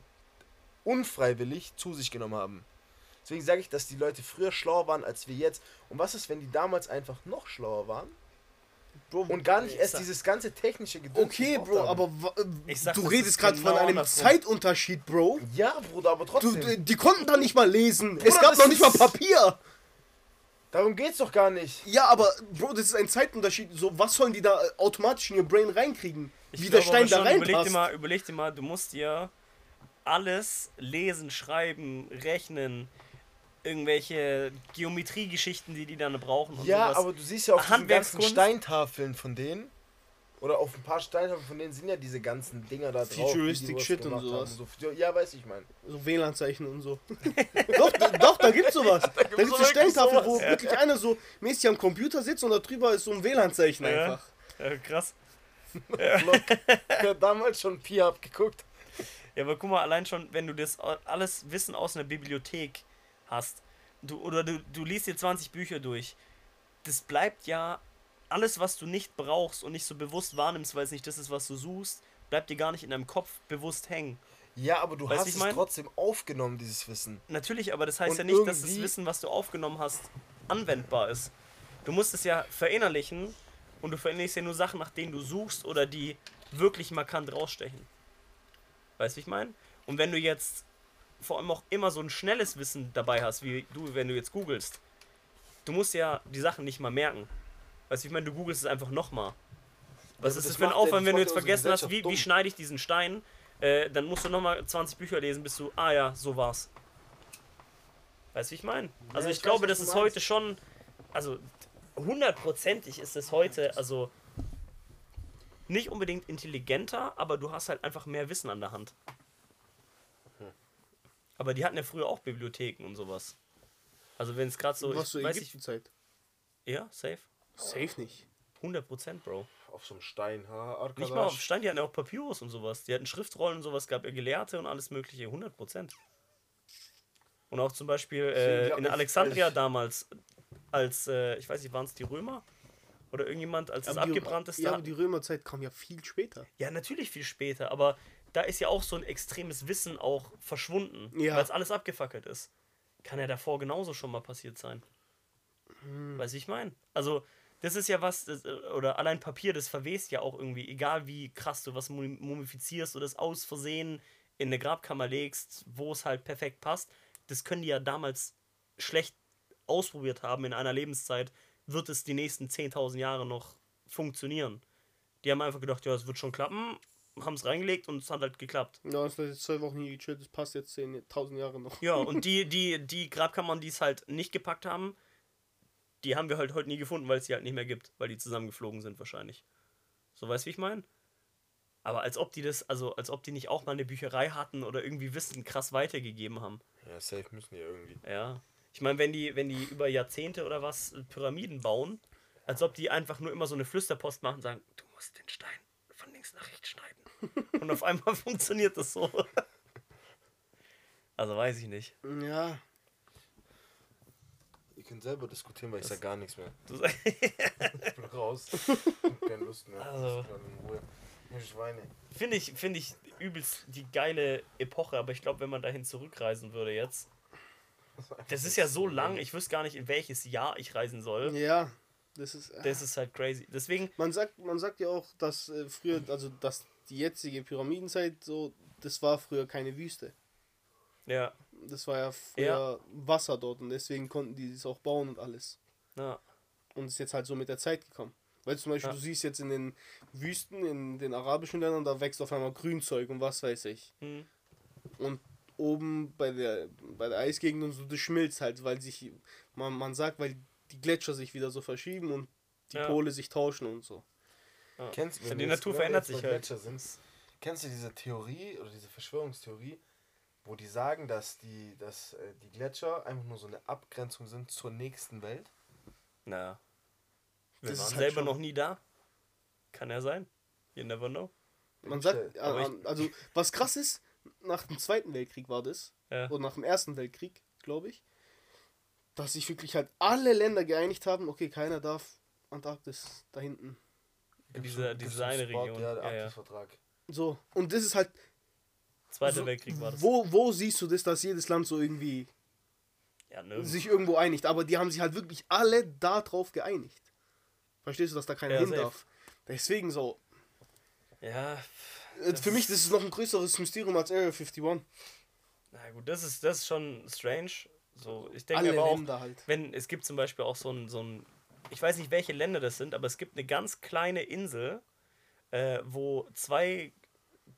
unfreiwillig zu sich genommen haben. Deswegen sage ich, dass die Leute früher schlauer waren als wir jetzt. Und was ist, wenn die damals einfach noch schlauer waren? Bro, Und gar nicht Ich erst sag- dieses ganze technische Gedöns. Okay, Bro, aber Ich sag, du redest gerade genau von einem andersrum. Zeitunterschied, Bro. Ja, Bruder, aber Du, trotzdem. du, die konnten da nicht mal lesen. es Bruder, gab das noch nicht mal Papier. Darum geht's doch gar nicht. Ja, aber Bro, das ist ein Zeitunterschied. So, was sollen die da äh, automatisch in ihr Brain reinkriegen? Ich Wie der Stein da schon, überleg dir, reinpasst. mal, überleg dir mal, du musst dir alles lesen, schreiben, rechnen, irgendwelche Geometriegeschichten, die die dann brauchen und Ja, sowas. aber du siehst ja auf diesen ganzen. Steintafeln von denen. Oder auf ein paar Steintafeln von denen sind ja diese ganzen Dinger da drauf. Futuristic was Shit und gemacht sowas. haben So, ja, weiß ich mein. So WLAN-Zeichen und so. doch, da- doch, da gibt's sowas. da gibt's gibt's so eine Steintafel, wo sowas. wirklich einer so mäßig am Computer sitzt und da drüber ist so ein WLAN-Zeichen Ja. einfach. Ja, krass. Look, ich hab damals schon Pi abgeguckt. Ja, aber guck mal, allein schon, wenn du das alles Wissen aus einer Bibliothek hast, du, oder du, du liest dir 20 Bücher durch, das bleibt ja alles, was du nicht brauchst und nicht so bewusst wahrnimmst, weil es nicht das ist, was du suchst, bleibt dir gar nicht in deinem Kopf bewusst hängen. Ja, aber du Weißt hast es mein? trotzdem aufgenommen, dieses Wissen. Natürlich, aber das heißt Und ja nicht, dass das Wissen, was du aufgenommen hast, anwendbar ist. Du musst es ja verinnerlichen und du verinnerlichst ja nur Sachen, nach denen du suchst oder die wirklich markant rausstechen. Weißt du, wie ich meine? Und wenn du jetzt vor allem auch immer so ein schnelles Wissen dabei hast, wie du, wenn du jetzt googelst, du musst ja die Sachen nicht mal merken. Weißt du, ich meine, du googelst es einfach nochmal. Was aber ist das das für ein ja- Aufwand, das wenn du jetzt ja vergessen hast, wie, wie schneide ich diesen Stein? Äh, dann musst du nochmal 20 Bücher lesen, bis du, ah ja, so war's. Weißt du, wie ich meine? Also Ja, ich, ich glaube, weiß, das was du ist heute schon, also hundertprozentig ist es heute, also nicht unbedingt intelligenter, aber du hast halt einfach mehr Wissen an der Hand. Aber die hatten ja früher auch Bibliotheken und sowas. Also wenn es gerade so, Was so ich, weiß ich, Ägyptenzeit. ja, safe. Safe nicht. 100% Bro. Auf so einem Stein, ha, Nicht mal auf Stein, die hatten ja auch Papyrus und sowas. Die hatten Schriftrollen und sowas, gab ja Gelehrte und alles mögliche, 100%. Und auch zum Beispiel äh, in Alexandria damals, als, äh, ich weiß nicht, waren es die Römer? Oder irgendjemand, als es Aber die- abgebrannt ist? Ja, aber die Römerzeit kam ja viel später. ja, natürlich viel später, aber da ist ja auch so ein extremes Wissen auch verschwunden, Ja. weil es alles abgefackelt ist. Kann ja davor genauso schon mal passiert sein. Hm. Weiß ich mein? Also, das ist ja was, das, äh, oder allein Papier, das verwest ja auch irgendwie, egal wie krass du was mum- mumifizierst oder es aus Versehen in eine Grabkammer legst, wo es halt perfekt passt. Das können die ja damals schlecht ausprobiert haben in einer Lebenszeit. Wird es die nächsten 10.000 Jahre noch funktionieren? Die haben einfach gedacht, ja, es wird schon klappen, haben es reingelegt und es hat halt geklappt. Ja, es hat jetzt zwei Wochen hier gechillt, das passt jetzt 10.000 Jahre noch. Ja, und die, die, die Grabkammern, die es halt nicht gepackt haben, die haben wir halt heute nie gefunden, weil es die halt nicht mehr gibt, weil die zusammengeflogen sind wahrscheinlich. So weißt du, wie ich meine? Aber als ob die das, also als ob die nicht auch mal eine Bücherei hatten oder irgendwie Wissen krass weitergegeben haben. Ja, safe müssen die irgendwie. Ja. Ich meine, wenn die, wenn die über Jahrzehnte oder was Pyramiden bauen, als ob die einfach nur immer so eine Flüsterpost machen und sagen, du musst den Stein von links nach rechts schneiden. und auf einmal funktioniert das so. Also weiß ich nicht. Ja, Ihr könnt selber diskutieren, weil ich sag gar nichts mehr. Du, Ich bin raus. Keine Lust mehr. Also. Ich. Ich Schweine. Finde ich, finde ich übelst die geile Epoche, aber ich glaube, wenn man dahin zurückreisen würde jetzt, das ist ja so lang, ich wüsste gar nicht, in welches Jahr ich reisen soll. ja, das ist. äh, Das ist halt crazy. Deswegen, Man sagt, man sagt ja auch, dass äh, früher, also dass die jetzige Pyramidenzeit so, das war früher keine Wüste. ja, Das war ja früher Ja. Wasser dort und deswegen konnten die das auch bauen und alles. ja, Und ist jetzt halt so mit der Zeit gekommen. Weil zum Beispiel, Ja. du siehst jetzt in den Wüsten, in den arabischen Ländern, da wächst auf einmal Grünzeug und was weiß ich. hm, Und oben bei der, bei der Eisgegend und so, das schmilzt halt, weil sich, man, man sagt, weil die Gletscher sich wieder so verschieben und die Ja. Pole sich tauschen und so. ja. Kennst, Ja, wenn die Natur verändert sich halt. Gletscher Sind, kennst du diese Theorie oder diese Verschwörungstheorie, wo die sagen, dass die, dass äh, die Gletscher einfach nur so eine Abgrenzung sind zur nächsten Welt? Na. Wir Das ist waren halt selber noch nie da. Kann ja sein. You never know. Man sagt, äh, also was krass ist, nach dem Zweiten Weltkrieg war das, Ja. oder nach dem Ersten Weltkrieg, glaube ich, dass sich wirklich halt alle Länder geeinigt haben, okay, keiner darf Antarktis da hinten. Diese- so- diese eine Spot, Region. Ja, der Ja, ja. Arktisvertrag. So, und das ist halt, Zweiter so, Weltkrieg war das. wo, wo siehst du das, dass jedes Land so irgendwie Ja, sich irgendwo einigt, aber die haben sich halt wirklich alle darauf geeinigt. Verstehst du, dass da keiner Ja, hin safe. darf? Deswegen so. Ja, Das Für mich ist- das ist noch ein größeres Mysterium als Area 51. na gut, das ist, das ist schon strange. So, ich denke Alle aber auch, Länder halt. wenn es gibt zum Beispiel auch so ein, so ein, ich weiß nicht, welche Länder das sind, aber es gibt eine ganz kleine Insel, äh, wo zwei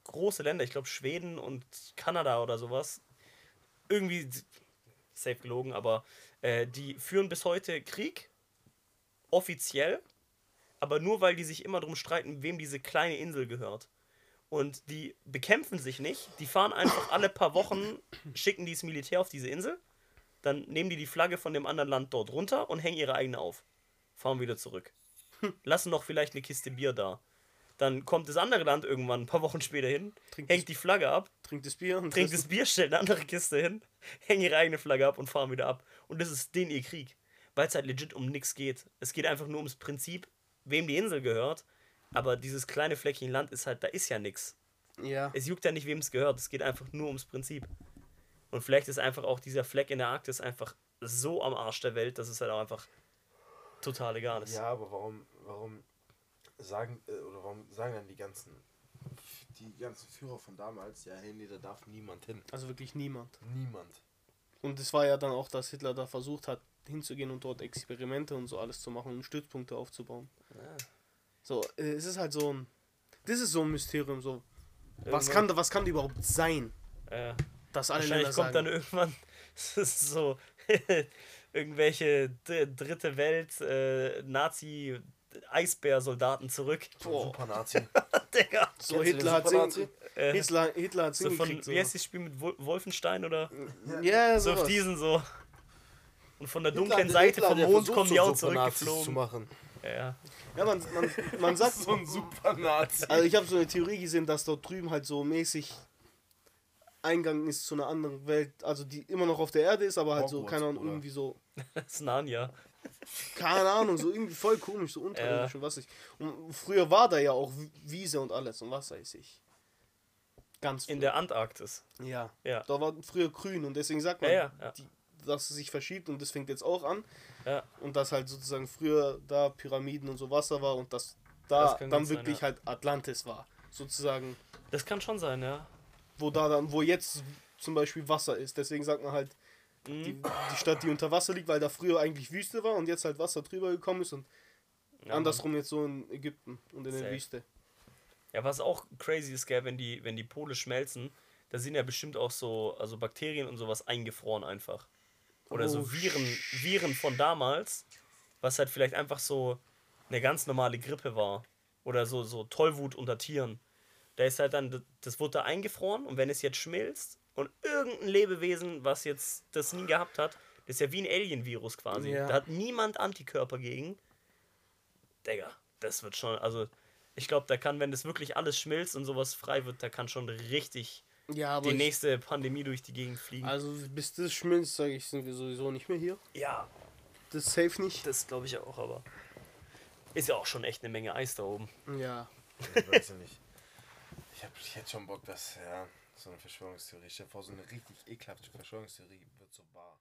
große Länder, ich glaube Schweden und Kanada oder sowas, irgendwie safe gelogen, aber äh, die führen bis heute Krieg, offiziell, aber nur weil die sich immer drum streiten, wem diese kleine Insel gehört. Und die bekämpfen sich nicht, die fahren einfach alle paar Wochen, schicken die das Militär auf diese Insel, dann nehmen die die Flagge von dem anderen Land dort runter und hängen ihre eigene auf. Fahren wieder zurück. Lassen noch vielleicht eine Kiste Bier da. Dann kommt das andere Land irgendwann ein paar Wochen später hin, Trinkt hängt die Flagge ab, Trinkt das Bier und trinkt das Bier, stellt eine andere Kiste hin, hängen ihre eigene Flagge ab und fahren wieder ab. Und das ist den ihr Krieg. Weil es halt legit um nichts geht. Es geht einfach nur ums Prinzip, wem die Insel gehört. Aber dieses kleine Fleckchen Land ist halt, da ist ja nichts. Ja. Es juckt ja nicht, wem es gehört. Es geht einfach nur ums Prinzip. Und vielleicht ist einfach auch dieser Fleck in der Arktis einfach so am Arsch der Welt, dass es halt auch einfach total egal ist. Ja, aber warum, warum sagen, äh, oder warum sagen dann die ganzen, die ganzen Führer von damals, ja, hey, nee, da darf niemand hin. Also wirklich niemand. Niemand. Und es war ja dann auch, dass Hitler da versucht hat, hinzugehen und dort Experimente und so alles zu machen und Stützpunkte aufzubauen. Ja. So, äh, es ist halt so ein. Das ist so ein Mysterium, so. Was kann, da- was kann da überhaupt sein, Äh, dass alle Länder wahrscheinlich kommt sagen, dann irgendwann es ist so irgendwelche dritte Welt äh, Nazi Eisbär-Soldaten zurück. Boah. Super Nazi. Digga. so Hitler hat? Sing, Äh, Hitler, Hitler hat so von, so. wie heißt das Spiel mit Wol Wolfenstein oder Ja, so auf sowas. diesen so. Und von der Hitler- dunklen der Seite Hitler, vom der Mond kommen die so auch Supernazis zu zurückgeflogen. machen. Ja. Ja, man, man, man sagt, So ein super Nazi. also ich habe so eine Theorie gesehen, dass dort drüben halt so mäßig Eingang ist zu einer anderen Welt, also die immer noch auf der Erde ist, aber halt so, keine Ahnung, irgendwie so, Das ist Narnia. keine Ahnung, so irgendwie voll komisch, so unterirdisch und was ich. Und früher war da ja auch Wiese und alles und was weiß ich. Ganz In früh. der Antarktis. Ja. Ja. Da war früher grün und deswegen sagt man, Ja, ja, ja. Die, dass es sich verschiebt und das fängt jetzt auch an. Ja. Und dass halt sozusagen früher da Pyramiden und so Wasser war und dass da Das dann gut sein, wirklich ja. halt Atlantis war. Sozusagen, Das kann schon sein, ja. wo da dann, wo jetzt zum Beispiel Wasser ist. Deswegen sagt man halt, Mhm. die, die Stadt, die unter Wasser liegt, weil da früher eigentlich Wüste war und jetzt halt Wasser drüber gekommen ist und Ja, andersrum jetzt so in Ägypten und in der Safe. Wüste. Ja, was auch crazy ist, gell, wenn die, wenn die Pole schmelzen, da sind ja bestimmt auch so, also Bakterien und sowas eingefroren einfach. Oder Oh, so Viren, Viren von damals, was halt vielleicht einfach so eine ganz normale Grippe war. Oder so, so Tollwut unter Tieren. Da ist halt dann, das wurde da eingefroren und wenn es jetzt schmilzt und irgendein Lebewesen, was jetzt das nie gehabt hat, das ist ja wie ein Alien-Virus quasi. Ja. Da hat niemand Antikörper gegen. Digga, das wird schon, also ich glaube, da kann, wenn das wirklich alles schmilzt und sowas frei wird, da kann schon richtig Ja, aber die nächste Pandemie durch die Gegend fliegen. also bis das schmilzt, sage ich, sind wir sowieso nicht mehr hier. ja, Das ist safe nicht. das glaube ich auch, aber ist ja auch schon echt eine Menge Eis da oben. Ja. Ich weiß ja nicht. Ich, hab, ich hätte schon Bock, dass, ja, so eine Verschwörungstheorie. Ich stell vor, so eine richtig ekelhafte Verschwörungstheorie wird so wahr.